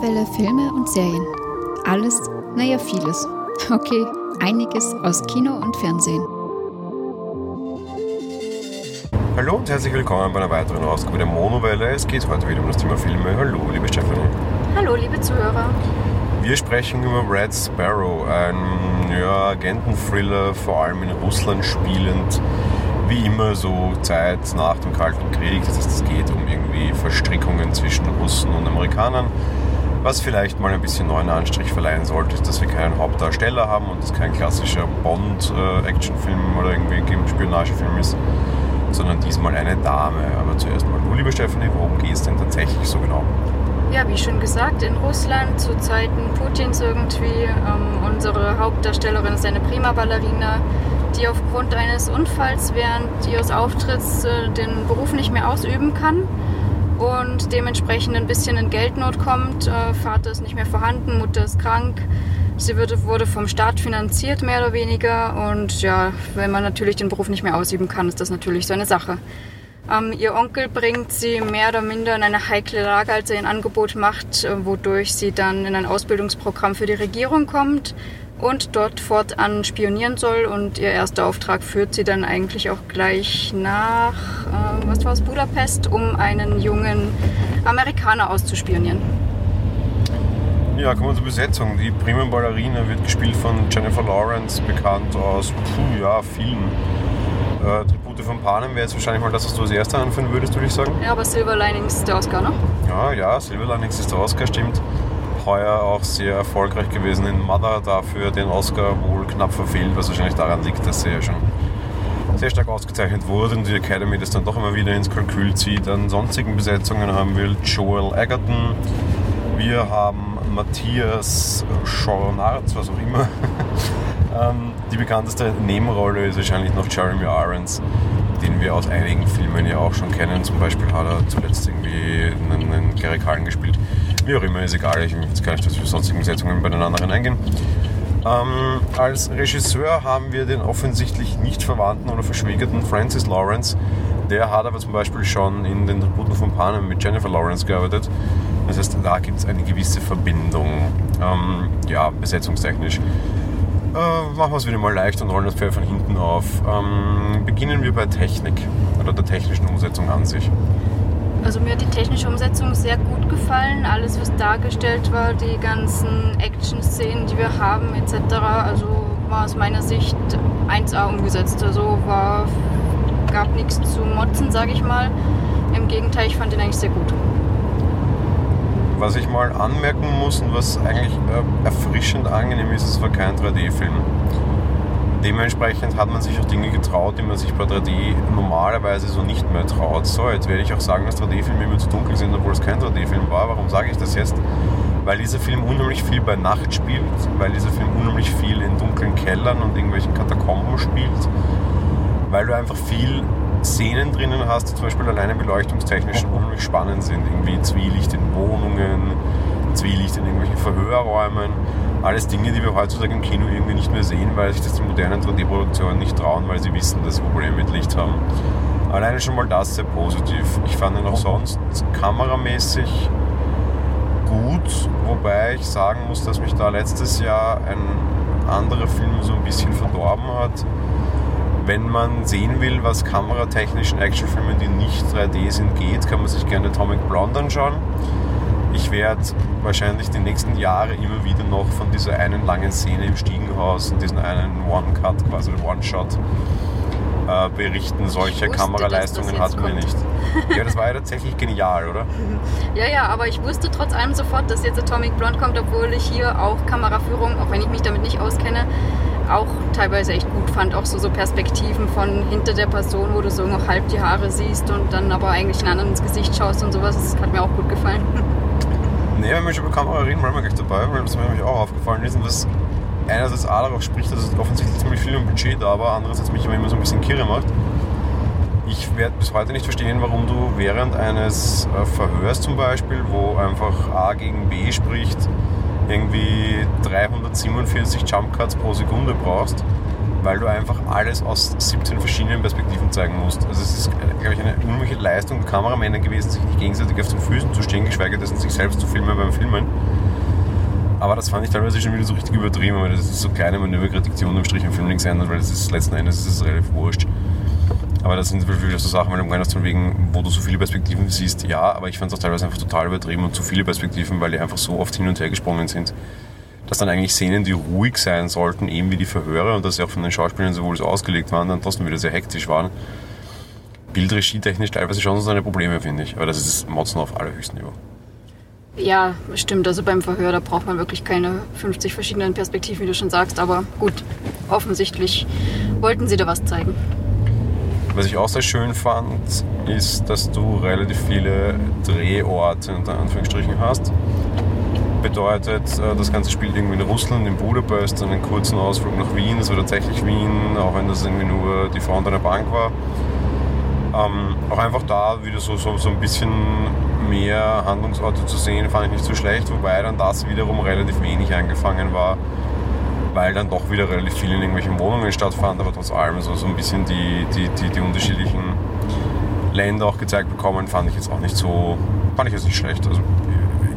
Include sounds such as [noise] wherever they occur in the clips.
Monowelle Filme und Serien. Alles, naja, vieles. Okay, einiges aus Kino und Fernsehen. Hallo und herzlich willkommen bei einer weiteren Ausgabe der Monowelle. Es geht heute wieder um das Thema Filme. Hallo, liebe Stefanie. Hallo, liebe Zuhörer. Wir sprechen über Red Sparrow, ein ja, Agenten-Thriller, vor allem in Russland spielend. Wie immer so Zeit nach dem Kalten Krieg. Das heißt, es geht um irgendwie Verstrickungen zwischen Russen und Amerikanern. Was vielleicht mal ein bisschen neuen Anstrich verleihen sollte, ist, dass wir keinen Hauptdarsteller haben und es kein klassischer Bond-Actionfilm oder irgendwie Spionagefilm ist, sondern diesmal eine Dame. Aber zuerst mal, du, liebe Stephanie, worum geht es denn tatsächlich so genau? Ja, wie schon gesagt, in Russland zu Zeiten Putins irgendwie. Ähm, unsere Hauptdarstellerin ist eine prima Ballerina, die aufgrund eines Unfalls während ihres Auftritts äh, den Beruf nicht mehr ausüben kann und dementsprechend ein bisschen in Geldnot kommt. Äh, Vater ist nicht mehr vorhanden, Mutter ist krank. Sie wurde, vom Staat finanziert, mehr oder weniger. Und ja, wenn man natürlich den Beruf nicht mehr ausüben kann, ist das natürlich so eine Sache. Ähm, ihr Onkel bringt sie mehr oder minder in eine heikle Lage, als er ein Angebot macht, äh, wodurch sie dann in ein Ausbildungsprogramm für die Regierung kommt und dort fortan spionieren soll. Und ihr erster Auftrag führt sie dann eigentlich auch gleich nach, äh, was war es, Budapest, um einen jungen Amerikaner auszuspionieren. Ja, kommen wir zur Besetzung. Die Prima Ballerina wird gespielt von Jennifer Lawrence, bekannt aus puh, ja, vielen äh, Tribute von Panem wäre jetzt wahrscheinlich mal das, was du als erster anführen würdest, würde ich sagen. Ja, aber Silver Linings ist der Oscar, ne? Ja, ja, Silver Linings ist der Oscar, stimmt. Heuer auch sehr erfolgreich gewesen in Mother, dafür den Oscar wohl knapp verfehlt, was wahrscheinlich daran liegt, dass sie ja schon sehr stark ausgezeichnet wurde und die Academy das dann doch immer wieder ins Kalkül zieht. An sonstigen Besetzungen haben wir Joel Egerton, wir haben Matthias Schornarz, was auch immer. [laughs] Ähm, die bekannteste Nebenrolle ist wahrscheinlich noch Jeremy Irons, den wir aus einigen Filmen ja auch schon kennen. Zum Beispiel hat er zuletzt irgendwie einen, einen Gary Cullen gespielt. Wie auch immer, ist egal. Ich will jetzt gar nicht für sonstigen Besetzungen bei den anderen eingehen. Ähm, als Regisseur haben wir den offensichtlich nicht verwandten oder verschwiegerten Francis Lawrence. Der hat aber zum Beispiel schon in den Tributen von Panem mit Jennifer Lawrence gearbeitet. Das heißt, da gibt es eine gewisse Verbindung, ähm, ja, besetzungstechnisch. Äh, machen wir es wieder mal leicht und rollen das Pferd von hinten auf. Ähm, beginnen wir bei Technik oder der technischen Umsetzung an sich. Also mir hat die technische Umsetzung sehr gut gefallen. Alles, was dargestellt war, die ganzen Action-Szenen, die wir haben etc. Also war aus meiner Sicht 1A umgesetzt. Also war, gab nichts zu motzen, sage ich mal. Im Gegenteil, ich fand ihn eigentlich sehr gut. Was ich mal anmerken muss und was eigentlich äh, erfrischend angenehm ist, es war kein 3D-Film. Dementsprechend hat man sich auch Dinge getraut, die man sich bei 3D normalerweise so nicht mehr traut. So, jetzt werde ich auch sagen, dass 3D-Filme immer zu dunkel sind, obwohl es kein 3D-Film war. Warum sage ich das jetzt? Weil dieser Film unheimlich viel bei Nacht spielt, weil dieser Film unheimlich viel in dunklen Kellern und irgendwelchen Katakomben spielt, weil du einfach viel Szenen drinnen hast, die zum Beispiel alleine beleuchtungstechnisch [laughs] unheimlich spannend sind. Irgendwie Zwielicht in Wohnungen, Zwielicht in irgendwelchen Verhörräumen. Alles Dinge, die wir heutzutage im Kino irgendwie nicht mehr sehen, weil sich das die modernen 3D-Produktionen nicht trauen, weil sie wissen, dass sie Probleme mit Licht haben. Alleine schon mal das sehr positiv. Ich fand ihn auch sonst kameramäßig gut, wobei ich sagen muss, dass mich da letztes Jahr ein anderer Film so ein bisschen verdorben hat wenn man sehen will, was kameratechnisch in Actionfilmen, die nicht 3D sind, geht, kann man sich gerne Atomic Blonde anschauen. Ich werde wahrscheinlich die nächsten Jahre immer wieder noch von dieser einen langen Szene im Stiegenhaus und diesen einen One-Cut, quasi One-Shot äh, berichten. Solche wusste, Kameraleistungen hatten wir nicht. Ja, das war ja tatsächlich genial, oder? [laughs] Ja, ja, aber ich wusste trotz allem sofort, dass jetzt Atomic Blonde kommt, obwohl ich hier auch Kameraführung, auch wenn ich mich damit nicht auskenne, auch teilweise echt gut fand. Auch so, so Perspektiven von hinter der Person, wo du so noch halb die Haare siehst und dann aber eigentlich einen anderen ins Gesicht schaust und sowas. Das hat mir auch gut gefallen. [laughs] Nee, wenn wir schon über Kamera reden, waren wir gleich dabei, weil das mir nämlich auch aufgefallen. Ist und was einerseits A darauf spricht, dass es offensichtlich ziemlich viel im Budget da war, andererseits mich immer so ein bisschen kirre macht. Ich werde bis heute nicht verstehen, warum du während eines äh, Verhörs zum Beispiel, wo einfach A gegen B spricht, irgendwie 347 Jump Cuts pro Sekunde brauchst, weil du einfach alles aus 17 verschiedenen Perspektiven zeigen musst. Also es ist, glaube ich, eine unmögliche Leistung der Kameramänner gewesen, sich nicht gegenseitig auf den Füßen zu stehen, geschweige denn sich selbst zu filmen beim Filmen. Aber das fand ich teilweise schon wieder so richtig übertrieben, weil das ist so kleine Manöverkritik, die unterm Strich im Film nichts ändert, weil das ist letzten Endes ist es relativ wurscht. Aber das sind wirklich so Sachen, weil du meinst wegen, wo du so viele Perspektiven siehst, ja, aber ich fand es auch teilweise einfach total übertrieben und zu viele Perspektiven, weil die einfach so oft hin und her gesprungen sind dass dann eigentlich Szenen, die ruhig sein sollten, eben wie die Verhöre und dass sie auch von den Schauspielern sowohl so ausgelegt waren, dann trotzdem wieder sehr hektisch waren. Bildregietechnisch teilweise schon so seine Probleme, finde ich. Aber das ist Motzen auf allerhöchstem Niveau. Ja, stimmt. Also beim Verhör, da braucht man wirklich keine 50 verschiedenen Perspektiven, wie du schon sagst. Aber gut, offensichtlich wollten sie da was zeigen. Was ich auch sehr schön fand, ist, dass du relativ viele Drehorte unter Anführungsstrichen hast bedeutet, äh, das Ganze spielt irgendwie in Russland, in Budapest, einen kurzen Ausflug nach Wien. Das war tatsächlich Wien, auch wenn das irgendwie nur die Front einer Bank war. Ähm, auch einfach da wieder so, so, so ein bisschen mehr Handlungsorte zu sehen, fand ich nicht so schlecht, wobei dann das wiederum relativ wenig eingefangen war, weil dann doch wieder relativ viel in irgendwelchen Wohnungen stattfand, aber trotz allem so, so ein bisschen die, die, die, die unterschiedlichen Länder auch gezeigt bekommen, fand ich jetzt auch nicht so, fand ich jetzt nicht schlecht. Also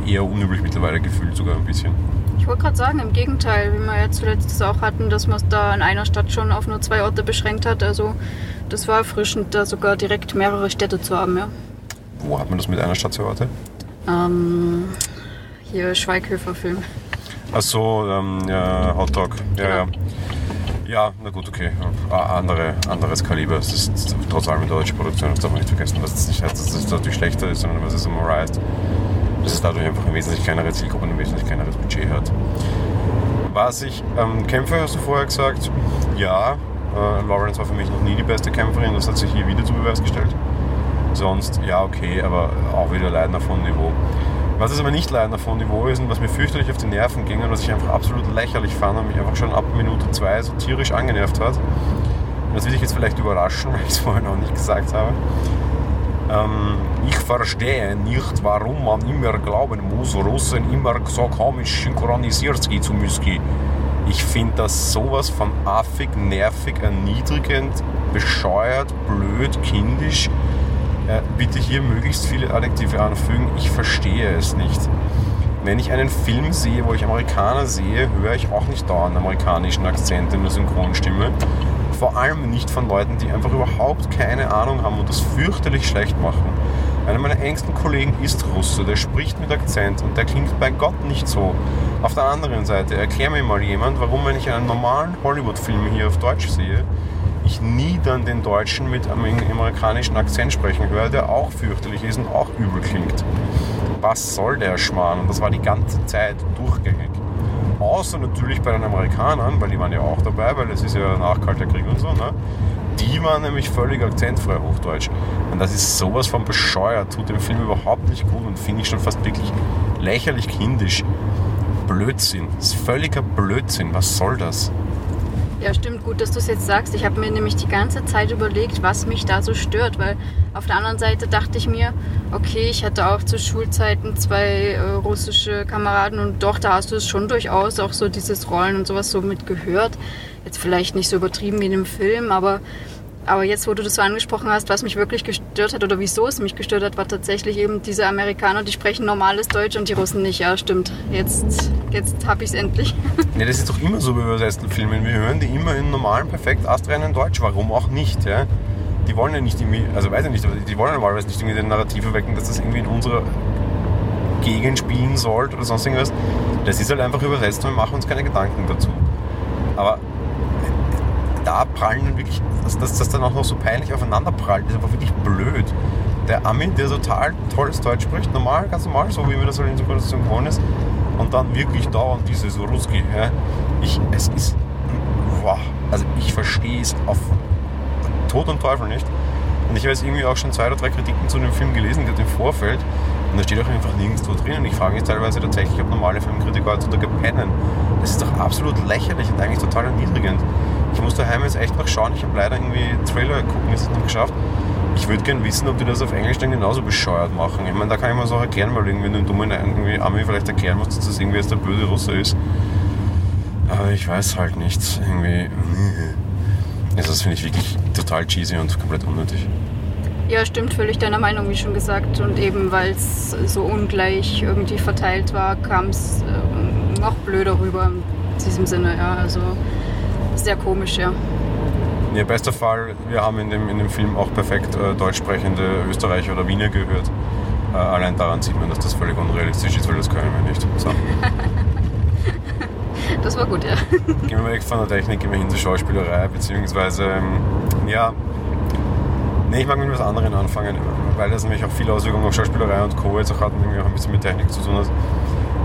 eher unüblich mittlerweile gefühlt sogar ein bisschen. Ich wollte gerade sagen, im Gegenteil, wie wir ja zuletzt auch hatten, dass man es da in einer Stadt schon auf nur zwei Orte beschränkt hat. Also das war erfrischend, da sogar direkt mehrere Städte zu haben, ja. Wo hat man das mit einer Stadt zwei Orte? Ähm, hier Schweighöfer-Film. Achso, ähm, ja, Hotdog. Ja, genau. ja. Ja, na gut, okay. Andere, anderes Kaliber. Es ist trotz allem eine deutsche Produktion, das darf man nicht vergessen. Was das nicht heißt, dass es dadurch schlechter ist, sondern was es immer heißt dass es dadurch einfach eine wesentlich kleinere Zielgruppe und ein wesentlich kleineres Budget hat. Was ich, ähm, Kämpfe hast du vorher gesagt, ja, äh, Lawrence war für mich noch nie die beste Kämpferin, das hat sich hier wieder zu Beweis gestellt. Sonst, ja, okay, aber auch wieder auf hohem Niveau. Was es aber nicht auf hohem Niveau ist und was mir fürchterlich auf die Nerven ging und was ich einfach absolut lächerlich fand und mich einfach schon ab Minute 2 so tierisch angenervt hat, und das will ich jetzt vielleicht überraschen, weil ich es vorher noch nicht gesagt habe, ähm, ich verstehe nicht, warum man immer glauben muss, Russen immer so komisch synchronisiert zu müssen. Ich finde das sowas von affig, nervig, erniedrigend, bescheuert, blöd, kindisch. Äh, bitte hier möglichst viele Adjektive anfügen. Ich verstehe es nicht. Wenn ich einen Film sehe, wo ich Amerikaner sehe, höre ich auch nicht dauernd amerikanischen Akzent in der Synchronstimme vor allem nicht von Leuten, die einfach überhaupt keine Ahnung haben und das fürchterlich schlecht machen. Einer meiner engsten Kollegen ist Russe, der spricht mit Akzent und der klingt bei Gott nicht so. Auf der anderen Seite, erklär mir mal jemand, warum, wenn ich einen normalen Hollywood-Film hier auf Deutsch sehe, ich nie dann den Deutschen mit einem amerikanischen Akzent sprechen höre, der auch fürchterlich ist und auch übel klingt. Was soll der Schmarrn? Und das war die ganze Zeit durchgängig. Außer natürlich bei den Amerikanern, weil die waren ja auch dabei, weil es ist ja nach Kalter Krieg und so, ne? Die waren nämlich völlig akzentfrei Hochdeutsch. Und das ist sowas von bescheuert, tut dem Film überhaupt nicht gut und finde ich schon fast wirklich lächerlich kindisch. Blödsinn. Das ist völliger Blödsinn. Was soll das? Ja, stimmt. Gut, dass du es jetzt sagst. Ich habe mir nämlich die ganze Zeit überlegt, was mich da so stört, weil auf der anderen Seite dachte ich mir, okay, ich hatte auch zu Schulzeiten zwei äh, russische Kameraden und doch, da hast du es schon durchaus auch so dieses Rollen und sowas so mitgehört. Jetzt vielleicht nicht so übertrieben wie in dem Film, aber aber jetzt, wo du das so angesprochen hast, was mich wirklich gestört hat oder wieso es mich gestört hat, war tatsächlich eben diese Amerikaner, die sprechen normales Deutsch und die Russen nicht. Ja, stimmt. Jetzt, jetzt habe ich es endlich. [laughs] Ja, das ist doch immer so bei übersetzten Filmen. Wir hören die immer in normalen, perfekt astreinen Deutsch. Warum auch nicht? Ja? Die wollen ja nicht irgendwie, also weiß ich nicht, aber die wollen normalerweise nicht irgendwie den Narrativ erwecken, dass das irgendwie in unserer Gegend spielen sollte oder sonst irgendwas. Das ist halt einfach übersetzt und wir machen uns keine Gedanken dazu. Aber da prallen dann wirklich, dass, dass das dann auch noch so peinlich aufeinander prallt, ist einfach wirklich blöd. Der Ami, der total tolles Deutsch spricht, normal, ganz normal, so wie mir das halt in Synchronisation gewohnt ist, und dann wirklich dauernd dieses Ruski. Ja. Ich, es ist, boah, also ich verstehe es auf Tod und Teufel nicht. Und ich habe jetzt irgendwie auch schon zwei oder drei Kritiken zu dem Film gelesen, gerade im Vorfeld. Und da steht auch einfach nirgendwo drin. Und ich frage mich teilweise tatsächlich, ob normale Filmkritiker heutzutage pennen. Das ist doch absolut lächerlich und eigentlich total erniedrigend. Muss daheim jetzt echt noch schauen. Ich habe leider irgendwie Trailer gucken jetzt noch geschafft. Ich würde gerne wissen, ob die das auf Englisch dann genauso bescheuert machen. Ich meine, da kann ich mir so erklären, weil irgendwie einen dummen irgendwie Ami vielleicht erklären muss, dass das irgendwie jetzt der böse Russe ist. Aber ich weiß halt nicht. Irgendwie. [laughs] Also das finde ich wirklich total cheesy und komplett unnötig. Ja, stimmt, völlig deiner Meinung, wie schon gesagt. Und eben weil es so ungleich irgendwie verteilt war, kam es äh, noch blöder rüber in diesem Sinne. Ja, also sehr komisch, ja. Ja, bester Fall, wir haben in dem, in dem Film auch perfekt äh, deutsch sprechende Österreicher oder Wiener gehört. Äh, allein daran sieht man, dass das völlig unrealistisch ist, weil das können wir nicht. So. [laughs] Das war gut, ja. Gehen wir weg von der Technik, gehen wir hin zur Schauspielerei, beziehungsweise, ähm, ja, nee, ich mag mit was anderem anfangen, weil das nämlich auch viele Auswirkungen auf Schauspielerei und Co. jetzt auch hat und irgendwie auch ein bisschen mit Technik zu tun hat.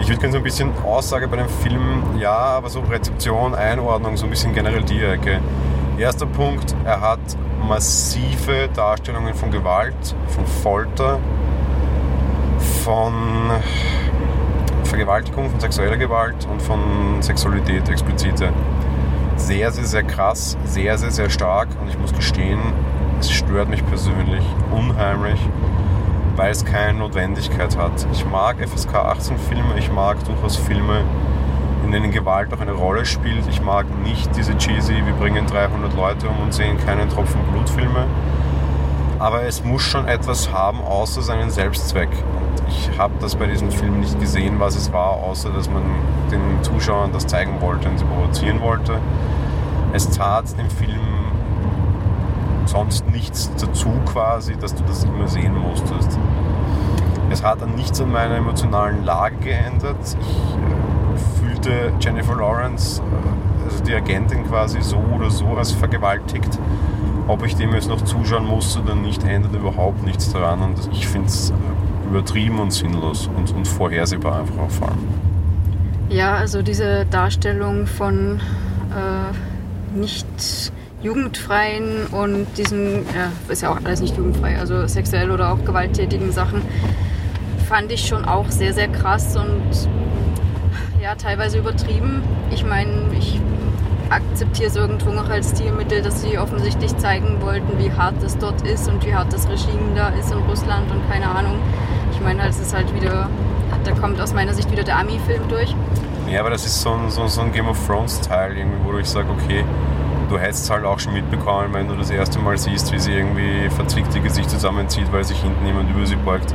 Ich würde gerne so ein bisschen Aussage bei dem Film, ja, aber so Rezeption, Einordnung, so ein bisschen generell die Ecke. Erster Punkt, er hat massive Darstellungen von Gewalt, von Folter, von Vergewaltigung, von sexueller Gewalt und von Sexualität explizite. Sehr, sehr, sehr krass, sehr, sehr, sehr stark und ich muss gestehen, es stört mich persönlich unheimlich, weil es keine Notwendigkeit hat. Ich mag FSK 18 Filme, ich mag durchaus Filme, in denen Gewalt auch eine Rolle spielt. Ich mag nicht diese cheesy, wir bringen 300 Leute um und sehen keinen Tropfen Blutfilme. Aber es muss schon etwas haben, außer seinen Selbstzweck. Ich habe das bei diesem Film nicht gesehen, was es war, außer dass man den Zuschauern das zeigen wollte und sie provozieren wollte. Es tat dem Film sonst nichts dazu quasi, dass du das immer sehen musstest. Es hat an nichts an meiner emotionalen Lage geändert. Ich äh, fühlte Jennifer Lawrence, äh, also die Agentin quasi so oder so als vergewaltigt. Ob ich dem jetzt noch zuschauen musste oder nicht, ändert überhaupt nichts daran. Und ich finde es äh, übertrieben und sinnlos und, und vorhersehbar einfach auch vor allem. Ja, also diese Darstellung von äh, nicht jugendfreien und diesen, ja, ist ja auch alles nicht jugendfrei, also sexuell oder auch gewalttätigen Sachen, fand ich schon auch sehr, sehr krass und ja, teilweise übertrieben. Ich meine, ich akzeptiere es irgendwo noch als Stilmittel, dass sie offensichtlich zeigen wollten, wie hart es dort ist und wie hart das Regime da ist in Russland und keine Ahnung. Ich meine, es ist halt wieder, da kommt aus meiner Sicht wieder der Ami-Film durch. Ja, aber das ist so ein, so, so ein Game of Thrones-Teil, wo ich sage, okay, du hättest es halt auch schon mitbekommen, wenn du das erste Mal siehst, wie sie irgendwie verzwickt ihr Gesicht zusammenzieht, weil sich hinten jemand über sie beugt.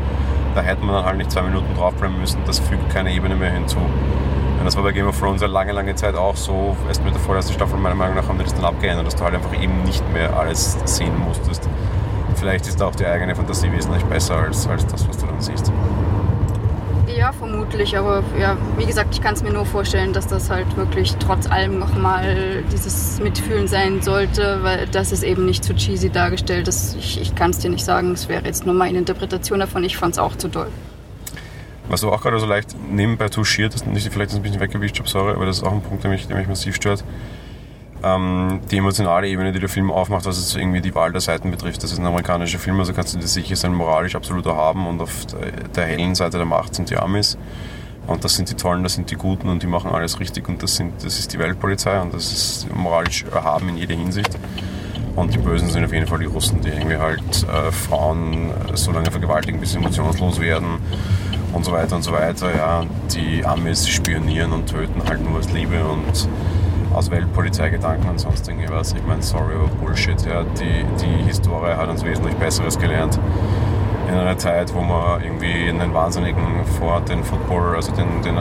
Da hätte man dann halt nicht zwei Minuten draufbleiben müssen. Das fügt keine Ebene mehr hinzu. Und das war bei Game of Thrones eine lange, lange Zeit auch so. Erst mit der vorletzten Staffel, meiner Meinung nach, haben die das dann abgeändert, dass du halt einfach eben nicht mehr alles sehen musstest. Vielleicht ist da auch die eigene Fantasie wesentlich besser als, als das, was du dann siehst. Ja, vermutlich, aber ja, wie gesagt, ich kann es mir nur vorstellen, dass das halt wirklich trotz allem nochmal dieses Mitfühlen sein sollte, weil das ist eben nicht zu cheesy dargestellt. Das, ich ich kann es dir nicht sagen, es wäre jetzt nur meine Interpretation davon, ich fand es auch zu doll. Was du auch gerade so leicht nebenbei touchiert ich vielleicht ein bisschen weggewischt habe, sorry, aber das ist auch ein Punkt, der mich, der mich massiv stört ähm, die emotionale Ebene, die der Film aufmacht, was jetzt irgendwie die Wahl der Seiten betrifft. Das ist ein amerikanischer Film, also kannst du dir sicher sein moralisch absoluter haben und auf der, der hellen Seite der Macht sind die Amis. Und das sind die Tollen, das sind die Guten und die machen alles richtig und das, sind, das ist die Weltpolizei und das ist moralisch erhaben in jeder Hinsicht. Und die Bösen sind auf jeden Fall die Russen, die irgendwie halt äh, Frauen so lange vergewaltigen, bis sie emotionslos werden und so weiter und so weiter. Ja, die Amis spionieren und töten halt nur aus Liebe und aus Weltpolizeigedanken und sonst irgendwas. Ich meine, sorry, aber Bullshit. Ja. Die, die Historie hat uns wesentlich Besseres gelernt. In einer Zeit, wo man irgendwie einen Wahnsinnigen vor den Football, also den, den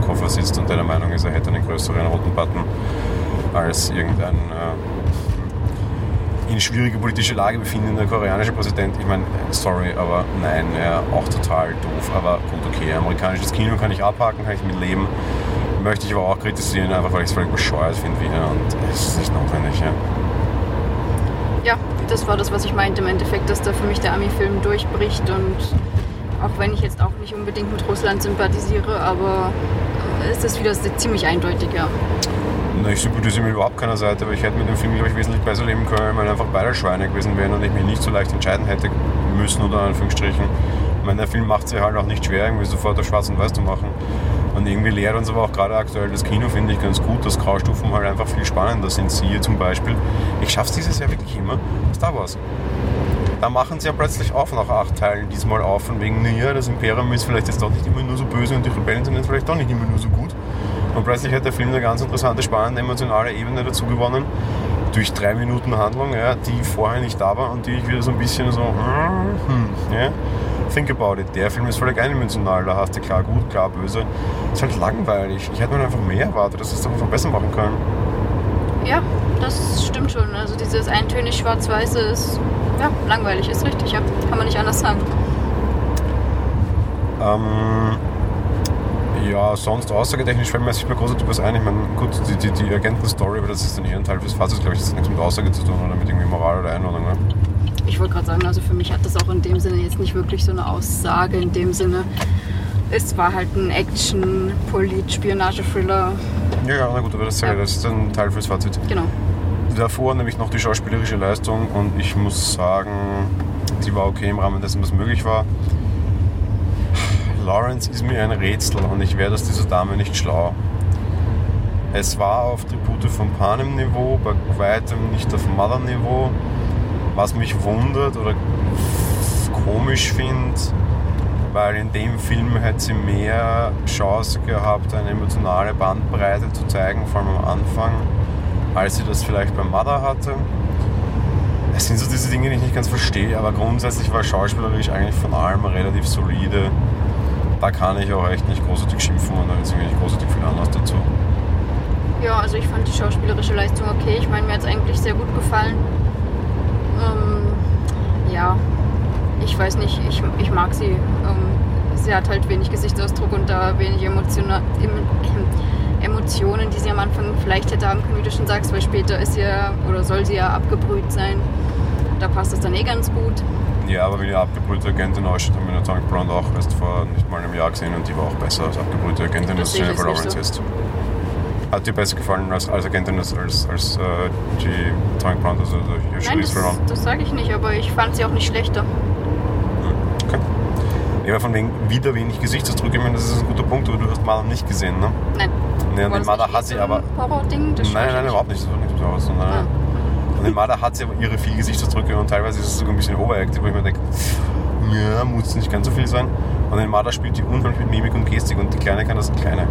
Koffer sitzt und der der Meinung ist, er hätte einen größeren roten Button als irgendein äh, in schwierige politische Lage befindender koreanischer Präsident. Ich meine, sorry, aber nein, ja, auch total doof. Aber gut, okay, amerikanisches Kino kann ich abhaken, kann ich mit leben möchte ich aber auch kritisieren, einfach weil ich es völlig bescheuert finde wieder und es ist nicht notwendig. Ja. ja, das war das, was ich meinte im Endeffekt, dass da für mich der Ami-Film durchbricht und auch wenn ich jetzt auch nicht unbedingt mit Russland sympathisiere, aber es ist wieder ziemlich eindeutig, ja. Na, ich sympathisiere mit überhaupt keiner Seite, aber ich hätte mit dem Film, glaube ich, wesentlich besser leben können, wenn einfach beide Schweine gewesen wären und ich mich nicht so leicht entscheiden hätte müssen, oder in Anführungsstrichen. Ich meine, der Film macht sich halt auch nicht schwer, irgendwie sofort auf schwarz und weiß zu machen. Und irgendwie lehrt uns aber auch gerade aktuell das Kino, finde ich ganz gut, dass Graustufen halt einfach viel spannender sind. Siehe zum Beispiel, ich schaffe es dieses Jahr wirklich immer, Star Wars. Da machen sie ja plötzlich auf nach acht Teilen diesmal auf, von wegen, naja, das Imperium ist vielleicht jetzt doch nicht immer nur so böse und die Rebellen sind jetzt vielleicht doch nicht immer nur so gut. Und plötzlich hat der Film eine ganz interessante, spannende, emotionale Ebene dazu gewonnen, durch drei Minuten Handlung, ja, die vorher nicht da war und die ich wieder so ein bisschen so, hm, ja, think about it. Der Film ist völlig eindimensional, da hast du klar gut, klar böse. Ist halt langweilig. Ich hätte mir einfach mehr erwartet, dass es einfach besser machen können. Ja, das stimmt schon. Also dieses eintönig schwarz-weiße ist ja, langweilig, ist richtig, ja. Kann man nicht anders sagen. Ähm, ja, sonst aussagetechnisch fällt mir jetzt nicht mehr großartig was ein. Ich meine, gut, die, die, die Agentenstory, aber das ist dann eher ein Teil des Fasses, glaube ich, das hat nichts mit Aussage zu tun oder mit irgendwie Moral oder Einordnung. Ne? Ich wollte gerade sagen, also für mich hat das auch in dem Sinne jetzt nicht wirklich so eine Aussage in dem Sinne. Es war halt ein Action, Polit, Spionage-Thriller. Ja, ja, na gut, aber das, Ja. das ist ein Teil fürs Fazit. Genau. Davor nämlich noch die schauspielerische Leistung und ich muss sagen, die war okay im Rahmen dessen, was möglich war. Lawrence ist mir ein Rätsel und ich werde aus dieser Dame nicht schlau. Es war auf Tribute von Panem Niveau, bei weitem nicht auf Mother Niveau. Was mich wundert oder komisch finde, weil in dem Film hätte sie mehr Chance gehabt, eine emotionale Bandbreite zu zeigen, vor allem am Anfang, als sie das vielleicht bei Mother hatte. Es sind so diese Dinge, die ich nicht ganz verstehe, aber grundsätzlich war schauspielerisch eigentlich von allem relativ solide. Da kann ich auch echt nicht großartig schimpfen und da ist nicht großartig viel Anlass dazu. Ja, also ich fand die schauspielerische Leistung okay. Ich meine, mir hat es eigentlich sehr gut gefallen. Ähm, ja, ich weiß nicht, ich, ich mag sie. Ähm, sie hat halt wenig Gesichtsausdruck und da wenig Emotiona em, em, [clears throat] Emotionen, die sie am Anfang vielleicht hätte haben können, wie du schon sagst, weil später ist sie ja oder soll sie ja abgebrüht sein. Da passt das dann eh ganz gut. Ja, aber wie die abgebrühte Agentin ausschaut, haben wir in Atomic Blonde auch erst vor nicht mal einem Jahr gesehen und die war auch besser als abgebrühte Agentin, Das ich Jennifer Lawrence so. ist. Hat dir besser gefallen als, als Agentin als, als, als äh, die Atomic Blonde, also die Nein, das, das sage ich nicht, aber ich fand sie auch nicht schlechter. Okay. Ja, von wegen wieder wenig Gesichtsausdruck, ich meine, das ist ein guter Punkt, aber du hast Mother nicht gesehen, ne? Nein. Ne, das Mother nicht hat sie aber. Horror-Ding? Nein, nein, nicht. überhaupt nicht. Das war nichts Besonderes. Sondern, Ah. Und in Mother hat sie aber ihre viel Gesichtsausdrücke und teilweise ist es sogar ein bisschen overacted, wo ich mir denke, ja, muss nicht ganz so viel sein. Und in Mother spielt die unheimlich mit Mimik und Gestik und die Kleine kann das, Kleine,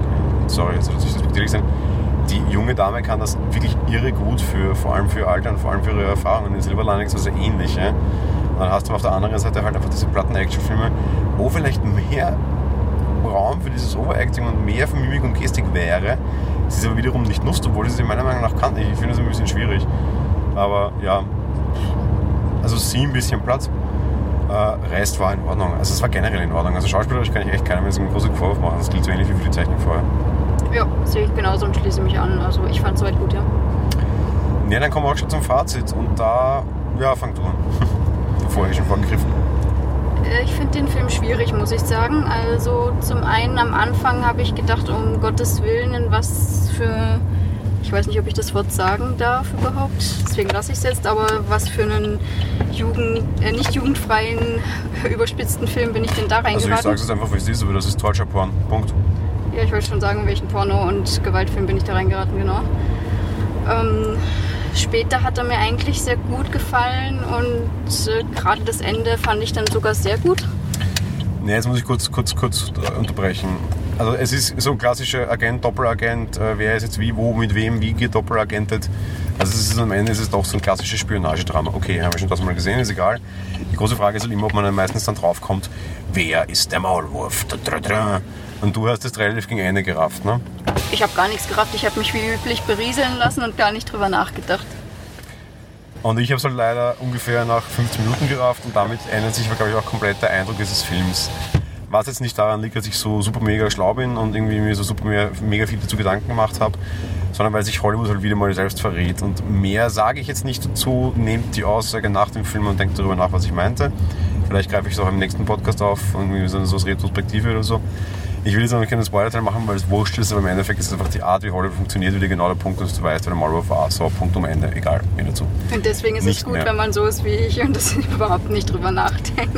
sorry, jetzt soll das nicht respektierlich sein, die junge Dame kann das wirklich irre gut für, vor allem für Alter und vor allem für ihre Erfahrungen. In Silver Linings war es ja ähnlich. Ja? Und dann hast du auf der anderen Seite halt einfach diese Platten-Action-Filme, wo vielleicht mehr Raum für dieses Overacting und mehr für Mimik und Gestik wäre. Es ist aber wiederum nicht Lust, obwohl es sie meiner Meinung nach kann. Ich finde es ein bisschen schwierig. Aber ja, also sie ein bisschen Platz. Äh, Rest war in Ordnung. Also es war generell in Ordnung. Also schauspielerisch kann ich echt keinem jetzt einen großen Vorwurf machen. Das gilt so ähnlich wie für die Technik vorher. Ja, sehe ich genauso und schließe mich an. Also ich fand es soweit gut, ja. Ne, dann kommen wir auch schon zum Fazit. Und da, ja, fang du an. [laughs] Bevor ich schon vorgegriffen. Äh, Ich finde den Film schwierig, muss ich sagen. Also zum einen am Anfang habe ich gedacht, um Gottes Willen, in was für, ich weiß nicht, ob ich das Wort sagen darf überhaupt, deswegen lasse ich es jetzt, aber was für einen Jugend, äh, nicht jugendfreien, [laughs] überspitzten Film bin ich denn da Also ich sage es jetzt einfach, wie es ist, aber das ist Torture Porn. Punkt. Ja, ich wollte schon sagen, welchen Porno- und Gewaltfilm bin ich da reingeraten, genau. Ähm, später hat er mir eigentlich sehr gut gefallen und äh, gerade das Ende fand ich dann sogar sehr gut. Ne, jetzt muss ich kurz, kurz, kurz äh, unterbrechen. Also es ist so ein klassischer Agent, Doppelagent, äh, wer ist jetzt wie, wo, mit wem, wie gedoppelagentet. Also es ist am Ende ist es doch so ein klassisches Spionagedrama. Okay, haben wir schon das mal gesehen, ist egal. Die große Frage ist halt immer, ob man dann meistens dann draufkommt, wer ist der Maulwurf? Da, da, da. Und du hast es relativ gegen Ende gerafft, ne? Ich habe gar nichts gerafft. Ich habe mich wie üblich berieseln lassen und gar nicht drüber nachgedacht. Und ich habe es halt leider ungefähr nach 15 Minuten gerafft und damit ändert sich, glaube ich, auch komplett der Eindruck dieses Films. Was jetzt nicht daran liegt, dass ich so super mega schlau bin und irgendwie mir so super mega, mega viel dazu Gedanken gemacht habe, sondern weil sich Hollywood halt wieder mal selbst verrät. Und mehr sage ich jetzt nicht dazu, nehmt die Aussage nach dem Film und denkt darüber nach, was ich meinte. Vielleicht greife ich es auch im nächsten Podcast auf, irgendwie so als Retrospektive oder so. Ich will jetzt noch keinen Spoiler-Teil machen, weil es wurscht ist, aber im Endeffekt ist es einfach die Art, wie Hollywood funktioniert, wieder genau der Punkt, dass du weißt, wer der Maulwurf war. So, Punkt um Ende. Egal, mir dazu. Und deswegen ist es Nicht gut, mehr. wenn man so ist wie ich und das überhaupt nicht drüber nachdenkt.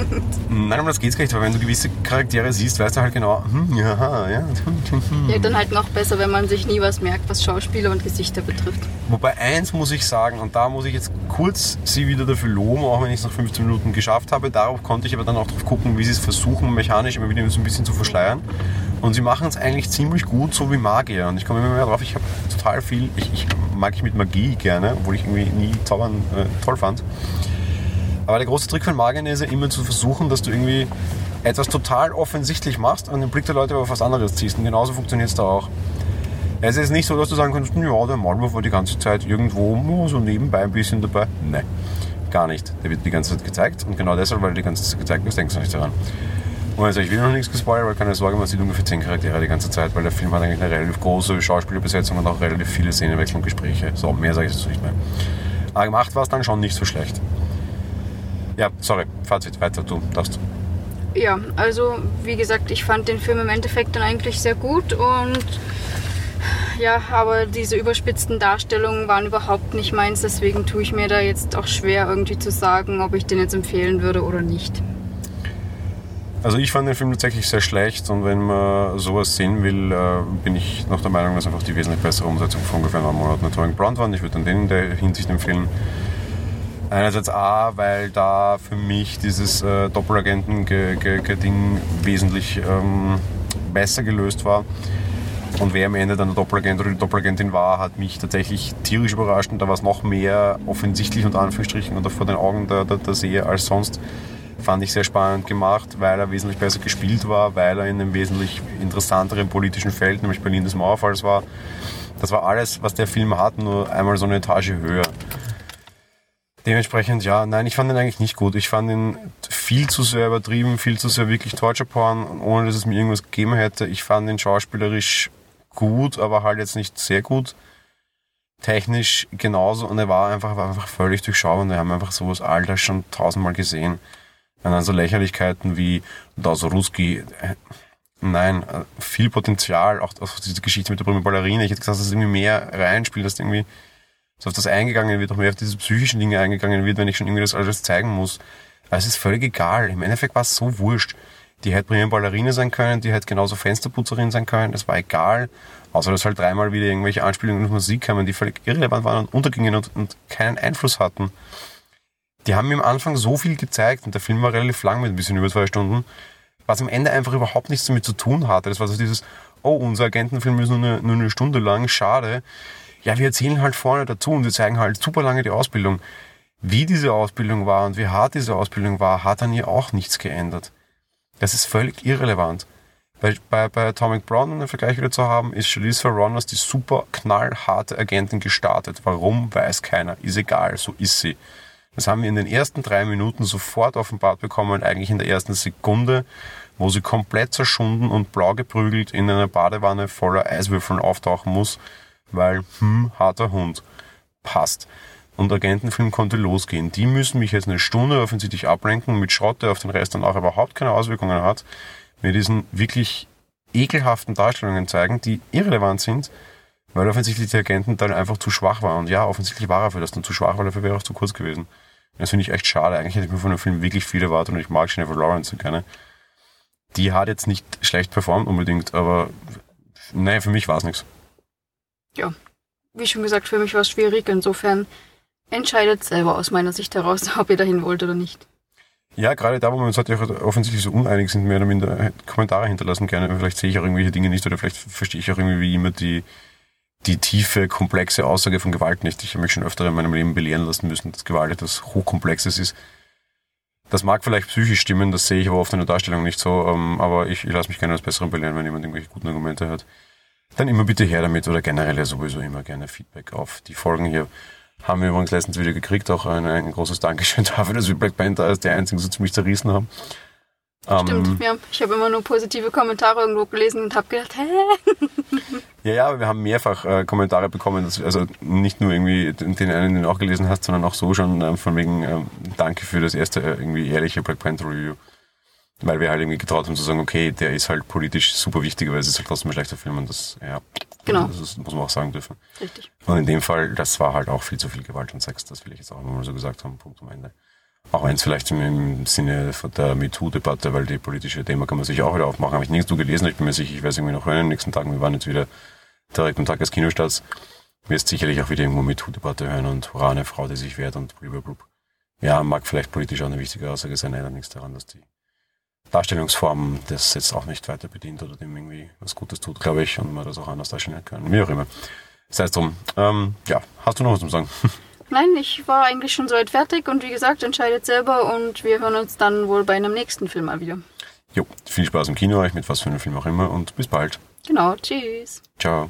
Nein, um das geht's gar nicht, weil wenn du gewisse Charaktere siehst, weißt du halt genau, hm, ja, ja. Ja, dann halt noch besser, wenn man sich nie was merkt, was Schauspieler und Gesichter betrifft. Wobei eins muss ich sagen, und da muss ich jetzt kurz sie wieder dafür loben, auch wenn ich es nach 15 Minuten geschafft habe. Darauf konnte ich aber dann auch drauf gucken, wie sie es versuchen, mechanisch immer wieder so ein bisschen zu verschleiern. Und sie machen es eigentlich ziemlich gut, so wie Magier. Und ich komme immer mehr drauf, ich habe total viel, ich, ich mag ich mit Magie gerne, obwohl ich irgendwie nie Zaubern äh, toll fand. Aber der große Trick von Magiern ist ja immer zu versuchen, dass du irgendwie etwas total offensichtlich machst und den Blick der Leute auf was anderes ziehst. Und genauso funktioniert es da auch. Es ist nicht so, dass du sagen kannst, ja, der Malwurf war die ganze Zeit irgendwo so nebenbei ein bisschen dabei. Nein, gar nicht. Der wird die ganze Zeit gezeigt und genau deshalb, weil er die ganze Zeit gezeigt wird, denkst du nicht daran. Und also ich will noch nichts gespoilert, weil keine Sorge, man sieht ungefähr 10 Charaktere die ganze Zeit, weil der Film hat eigentlich eine relativ große Schauspielerbesetzung und auch relativ viele Szenenwechsel und Gespräche. So, mehr sage ich jetzt nicht mehr. Aber gemacht war es dann schon nicht so schlecht. Ja, sorry, Fazit, weiter, du darfst. Ja, also wie gesagt, ich fand den Film im Endeffekt dann eigentlich sehr gut und ja, aber diese überspitzten Darstellungen waren überhaupt nicht meins, deswegen tue ich mir da jetzt auch schwer irgendwie zu sagen, ob ich den jetzt empfehlen würde oder nicht. Also ich fand den Film tatsächlich sehr schlecht und wenn man sowas sehen will, äh, bin ich noch der Meinung, dass einfach die wesentlich bessere Umsetzung von ungefähr einem Monat Atomic Blonde war. Ich würde dann den in der Hinsicht empfehlen. Einerseits A, weil da für mich dieses äh, Doppelagenten-Ding wesentlich ähm, besser gelöst war. Und wer am Ende dann der Doppelagent oder die Doppelagentin war, hat mich tatsächlich tierisch überrascht und da war es noch mehr offensichtlich unter Anführungsstrichen oder vor den Augen der, der, der Seher als sonst. Fand ich sehr spannend gemacht, weil er wesentlich besser gespielt war, weil er in einem wesentlich interessanteren politischen Feld, nämlich Berlin des Mauerfalls war. Das war alles, was der Film hat, nur einmal so eine Etage höher. Dementsprechend, ja, nein, ich fand ihn eigentlich nicht gut. Ich fand ihn viel zu sehr übertrieben, viel zu sehr wirklich Torture Porn, ohne dass es mir irgendwas gegeben hätte. Ich fand ihn schauspielerisch gut, aber halt jetzt nicht sehr gut. Technisch genauso und er war einfach, war einfach völlig durchschaubar und wir haben einfach sowas Alter schon tausendmal gesehen. Und dann so Lächerlichkeiten wie Das Ruski. Äh, nein, äh, viel Potenzial, auch, auch diese Geschichte mit der Prima Ballerina. Ich hätte gesagt, dass es irgendwie mehr reinspielt, dass irgendwie so auf das eingegangen wird, auch mehr auf diese psychischen Dinge eingegangen wird, wenn ich schon irgendwie das alles zeigen muss. Aber es ist völlig egal. Im Endeffekt war es so wurscht. Die hätte Prima Ballerina sein können, die hätte genauso Fensterputzerin sein können, das war egal. Außer dass halt dreimal wieder irgendwelche Anspielungen auf Musik kamen, die völlig irrelevant waren und untergingen und, und keinen Einfluss hatten die haben mir am Anfang so viel gezeigt und der Film war relativ lang mit ein bisschen über zwei Stunden, was am Ende einfach überhaupt nichts damit zu tun hatte. Das war so dieses, oh, unser Agentenfilm ist nur eine, nur eine Stunde lang, schade. Ja, wir erzählen halt vorne dazu und wir zeigen halt super lange die Ausbildung. Wie diese Ausbildung war und wie hart diese Ausbildung war, hat an ihr auch nichts geändert. Das ist völlig irrelevant. Bei, bei, bei Atomic Brown, um den Vergleich wieder zu haben, ist Charlize Theron als die super knallharte Agentin gestartet. Warum, weiß keiner. Ist egal, so ist sie. Das haben wir in den ersten drei Minuten sofort offenbart bekommen, eigentlich in der ersten Sekunde, wo sie komplett zerschunden und blau geprügelt in einer Badewanne voller Eiswürfeln auftauchen muss, weil, hm, harter Hund. Passt. Und Agentenfilm konnte losgehen. Die müssen mich jetzt eine Stunde offensichtlich ablenken mit Schrott, der auf den Rest dann auch überhaupt keine Auswirkungen hat, mir diesen wirklich ekelhaften Darstellungen zeigen, die irrelevant sind, weil offensichtlich die Agenten dann einfach zu schwach waren. Und ja, offensichtlich war er für das dann zu schwach, weil dafür wäre er auch zu kurz gewesen. Das finde ich echt schade. Eigentlich hätte ich mir von dem Film wirklich viel erwartet und ich mag Jennifer Lawrence gerne. Die hat jetzt nicht schlecht performt unbedingt, aber naja, für mich war es nichts. Ja, wie schon gesagt, für mich war es schwierig. Insofern entscheidet selber aus meiner Sicht heraus, [laughs] ob ihr dahin wollt oder nicht. Ja, gerade da, wo wir uns heute offensichtlich so uneinig sind, mehr oder minder Kommentare hinterlassen gerne. Vielleicht sehe ich auch irgendwelche Dinge nicht oder vielleicht verstehe ich auch irgendwie wie immer die, die tiefe, komplexe Aussage von Gewalt nicht. Ich habe mich schon öfter in meinem Leben belehren lassen müssen, dass Gewalt etwas Hochkomplexes ist. Das mag vielleicht psychisch stimmen, das sehe ich aber oft in der Darstellung nicht so, ähm, aber ich, ich lasse mich gerne als Besseren belehren, wenn jemand irgendwelche guten Argumente hat. Dann immer bitte her damit oder generell ja sowieso immer gerne Feedback auf die Folgen hier. Haben wir übrigens letztens wieder gekriegt, auch ein, ein großes Dankeschön [laughs] dafür, dass wir Black Panther als der einzigen so ziemlich zerrissen haben. Stimmt, ähm, ja. Ich habe immer nur positive Kommentare irgendwo gelesen und habe gedacht, [laughs] hä? Ja, ja, wir haben mehrfach äh, Kommentare bekommen, dass, also nicht nur irgendwie den einen, den du auch gelesen hast, sondern auch so schon äh, von wegen äh, Danke für das erste äh, irgendwie ehrliche Black Panther Review. Weil wir halt irgendwie getraut haben zu sagen, okay, der ist halt politisch super wichtig, aber es ist halt trotzdem ein schlechter Film und das, ja, genau. das ist, muss man auch sagen dürfen. Richtig. Und in dem Fall, das war halt auch viel zu viel Gewalt und Sex, das will ich jetzt auch mal so gesagt haben, Punkt am Ende. Auch wenn es vielleicht im Sinne der MeToo-Debatte, weil die politische Thema kann man sich auch wieder aufmachen. Habe ich nirgends gelesen, ich bin mir sicher, ich werde es irgendwie noch hören in den nächsten Tagen. Wir waren jetzt wieder direkt am Tag des Kinostarts. Wirst sicherlich auch wieder irgendwo MeToo-Debatte hören und hurra, eine Frau, die sich wehrt und blablabla. Ja, mag vielleicht politisch auch eine wichtige Aussage sein, ändert nichts daran, dass die Darstellungsform das jetzt auch nicht weiter bedient oder dem irgendwie was Gutes tut, glaube ich, und man das auch anders darstellen kann. Wie auch immer. Sei es drum. Ähm, ja, hast du noch was zu sagen? [laughs] Nein, ich war eigentlich schon soweit fertig und wie gesagt, entscheidet selber und wir hören uns dann wohl bei einem nächsten Film mal wieder. Jo, viel Spaß im Kino euch mit was für einem Film auch immer und bis bald. Genau, tschüss. Ciao.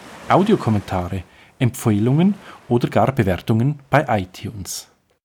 Audiokommentare, Empfehlungen oder gar Bewertungen bei iTunes.